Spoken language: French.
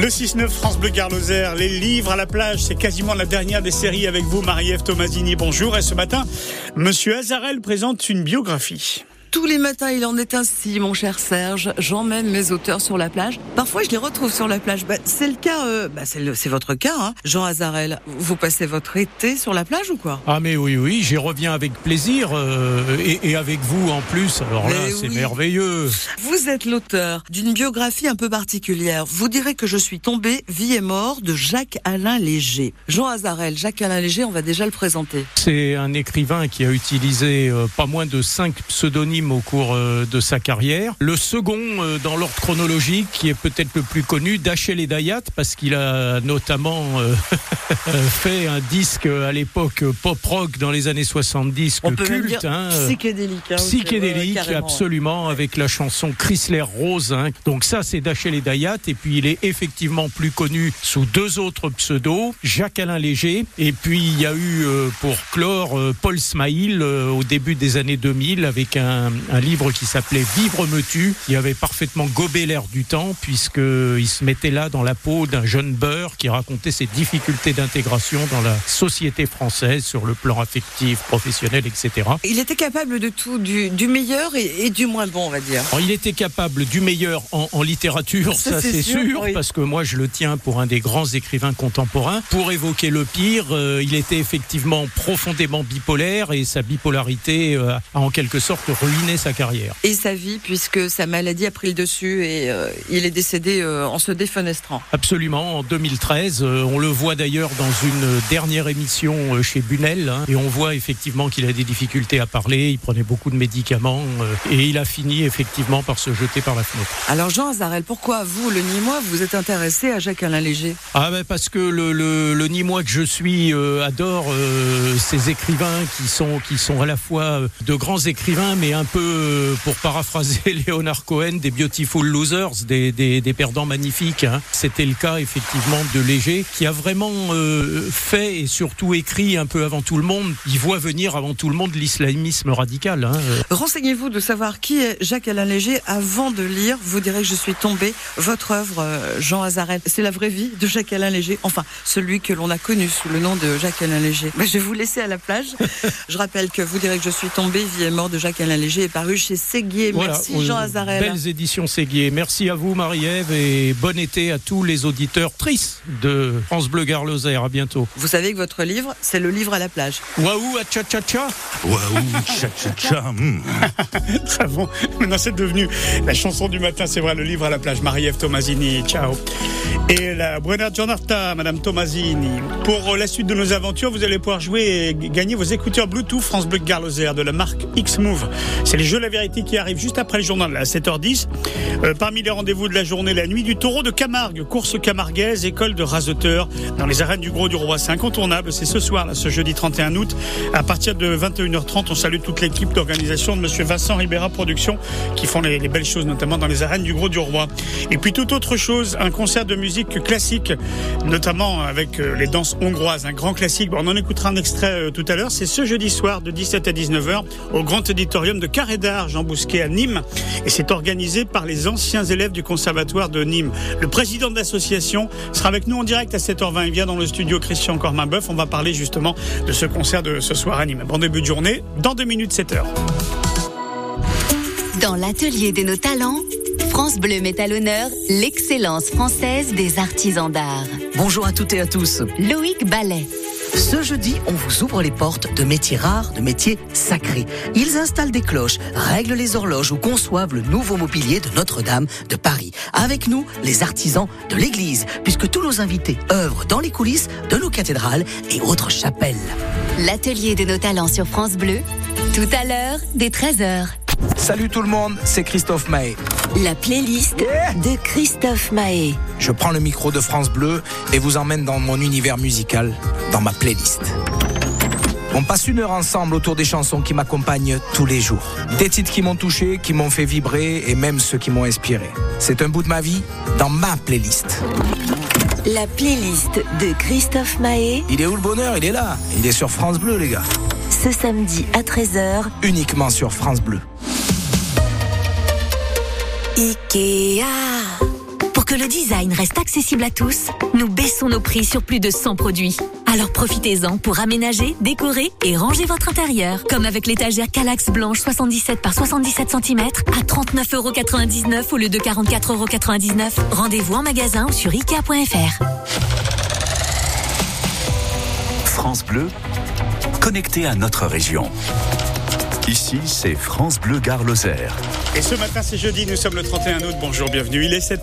Le 6-9 France Bleu Garloser, les livres à la plage, c'est quasiment la dernière des séries avec vous, Marie-Ève Tomasini. Bonjour. Et ce matin, Monsieur Azarel présente une biographie. Tous les matins, il en est ainsi, mon cher Serge. J'emmène mes auteurs sur la plage. Parfois, je les retrouve sur la plage. Bah, c'est le cas, euh, bah, c'est votre cas, hein. Jean Azarel. Vous passez votre été sur la plage ou quoi? Ah mais oui, oui, j'y reviens avec plaisir euh, et, et, avec vous en plus. Alors là, c'est oui. merveilleux. Vous êtes l'auteur d'une biographie un peu particulière. Vous direz que je suis tombé, vie et mort de Jacques-Alain Léger. Jean Azarel, Jacques-Alain Léger, on va déjà le présenter. C'est un écrivain qui a utilisé euh, pas moins de cinq pseudonymes au cours euh, de sa carrière. Le second, euh, dans l'ordre chronologique, qui est peut-être le plus connu, Dachel et Dayat, parce qu'il a notamment euh, fait un disque à l'époque pop-rock dans les années 70, On peut culte. Dire hein, psychédélique. Hein, psychédélique, ouais, absolument, ouais. avec la chanson Chrysler Rose. Hein. Donc ça, c'est Dachel et Dayat, et puis il est effectivement plus connu sous deux autres pseudos, Jacques-Alain Léger, et puis il y a eu, pour clore, Paul Smaïl au début des années 2000, avec un, un livre qui s'appelait Vivre me tue, qui avait parfaitement gobé l'air du temps, puisqu'il se mettait là dans la peau d'un jeune beurre qui racontait ses difficultés d'intégration dans la société française sur le plan affectif, professionnel, etc. Il était capable de tout, du, du meilleur et, et, du moins bon, on va dire. Alors, il était capable du meilleur en, en littérature, ça, ça c'est sûr, sûr oui. parce que moi je le tiens pour un des grands écrivains contemporains. Pour évoquer le pire, euh, il était effectivement profondément bipolaire et sa bipolarité euh, a en quelque sorte ruiné sa carrière. Et sa vie, puisque sa maladie a pris le dessus et euh, il est décédé euh, en se défenestrant. Absolument, en 2013. Euh, on le voit d'ailleurs dans une dernière émission chez Bunel. Hein, et on voit effectivement qu'il a des difficultés à parler. Il prenait beaucoup de médicaments. et il a fini effectivement par se jeter par la fenêtre. Alors Jean Azarel, pourquoi vous, le Nîmois, vous êtes intéressé à Jacques-Alain Léger? Ah ben parce que le, le, le Nîmois que je suis adore ces écrivains qui sont, qui sont à la fois de grands écrivains, mais un peu pour paraphraser Léonard Cohen, des beautiful losers, des, des, des perdants magnifiques. Hein. C'était le cas effectivement de Léger, qui a vraiment euh, fait et surtout écrit un peu avant tout le monde. Il voit venir avant tout le monde l'islamisme radical. Hein. Renseignez-vous de savoir qui est Jacques-Alain Léger avant de lire. Vous direz que je suis tombé. Votre œuvre, euh, Jean Azarel, c'est la vraie vie de Jacques-Alain Léger. Enfin, celui que l'on a connu sous le nom de Jacques-Alain Léger. Je vais vous laisser à la plage. je rappelle que vous direz que je suis tombé. Vie et mort de Jacques-Alain Léger est paru chez Séguier. Voilà, Merci Jean Azarel. Belles éditions Séguier. Merci à vous Marie-Ève et bon été à tous les auditeurs tristes de France Bleu Garloser. À bientôt. Vous savez que votre livre, c'est le livre à la plage. Waouh, à cha cha cha. Waouh, cha cha cha. Mmh. Très bon. Maintenant, c'est devenu la chanson du matin, c'est vrai, le livre à la plage. Marie-Ève Tomasini. Ciao. Et la buona giornata, Madame Tomasini. Pour la suite de nos aventures, vous allez pouvoir jouer et gagner vos écouteurs Bluetooth France Bleu Garloser de la marque X-Move. C'est les jeux La Vérité qui arrivent juste après le journal à 7h10. Euh, parmi les rendez-vous de la journée, la nuit du taureau de Camargue, course camarguaise, école de rasoteurs dans les arènes du Gros du Roi. C'est incontournable, c'est ce soir, là, ce jeudi 31 août. À partir de 21h30, on salue toute l'équipe d'organisation de Monsieur Vincent Ribera Productions qui font les, les, belles choses, notamment dans les arènes du Gros du Roi. Et puis toute autre chose, un concert de musique classique, notamment avec euh, les danses hongroises, un grand classique. Bon, on en écoutera un extrait euh, tout à l'heure. C'est ce jeudi soir de 17 à 19h au Grand Auditorium de Carré d'Art, Jean Bousquet à Nîmes. Et c'est organisé par les anciens élèves du Conservatoire de Nîmes. Le président de l'association sera avec nous en direct à 7h20. Il vient dans le studio Christian Cormain-Boeuf. On va parler justement de ce concert de ce soir à Nîmes. Bon début de journée, dans deux minutes 7h. Dans l'atelier de nos talents, France Bleu met à l'honneur l'excellence française des artisans d'art. Bonjour à toutes et à tous. Loïc Ballet. Ce jeudi, on vous ouvre les portes de métiers rares, de métiers sacrés. Ils installent des cloches, règlent les horloges ou conçoivent le nouveau mobilier de Notre-Dame de Paris. Avec nous, les artisans de l'église, puisque tous nos invités œuvrent dans les coulisses de nos cathédrales et autres chapelles. L'atelier de nos talents sur France Bleu, tout à l'heure, dès 13h. Salut tout le monde, c'est Christophe Mahé. La playlist yeah. de Christophe Mahé. Je prends le micro de France Bleu et vous emmène dans mon univers musical, dans ma playlist. On passe une heure ensemble autour des chansons qui m'accompagnent tous les jours. Des titres qui m'ont touché, qui m'ont fait vibrer et même ceux qui m'ont inspiré. C'est un bout de ma vie dans ma playlist. La playlist de Christophe Mahé. Il est où le bonheur? Il est là. Il est sur France Bleu, les gars. Ce samedi à 13h. Uniquement sur France Bleu. Ikea. que le design reste accessible à tous, nous baissons nos prix sur plus de 100 produits. Alors profitez-en pour aménager, décorer et ranger votre intérieur. Comme avec l'étagère Calax blanche 77 par 77 cm à 39,99€ au lieu de 44,99€. Rendez-vous en magasin ou sur Ikea.fr. France Bleu, connecté à notre région. Ici, c'est France Bleu Gare Lozère. Et ce matin, c'est jeudi, nous sommes le 31 août. Bonjour, bienvenue. Il est 7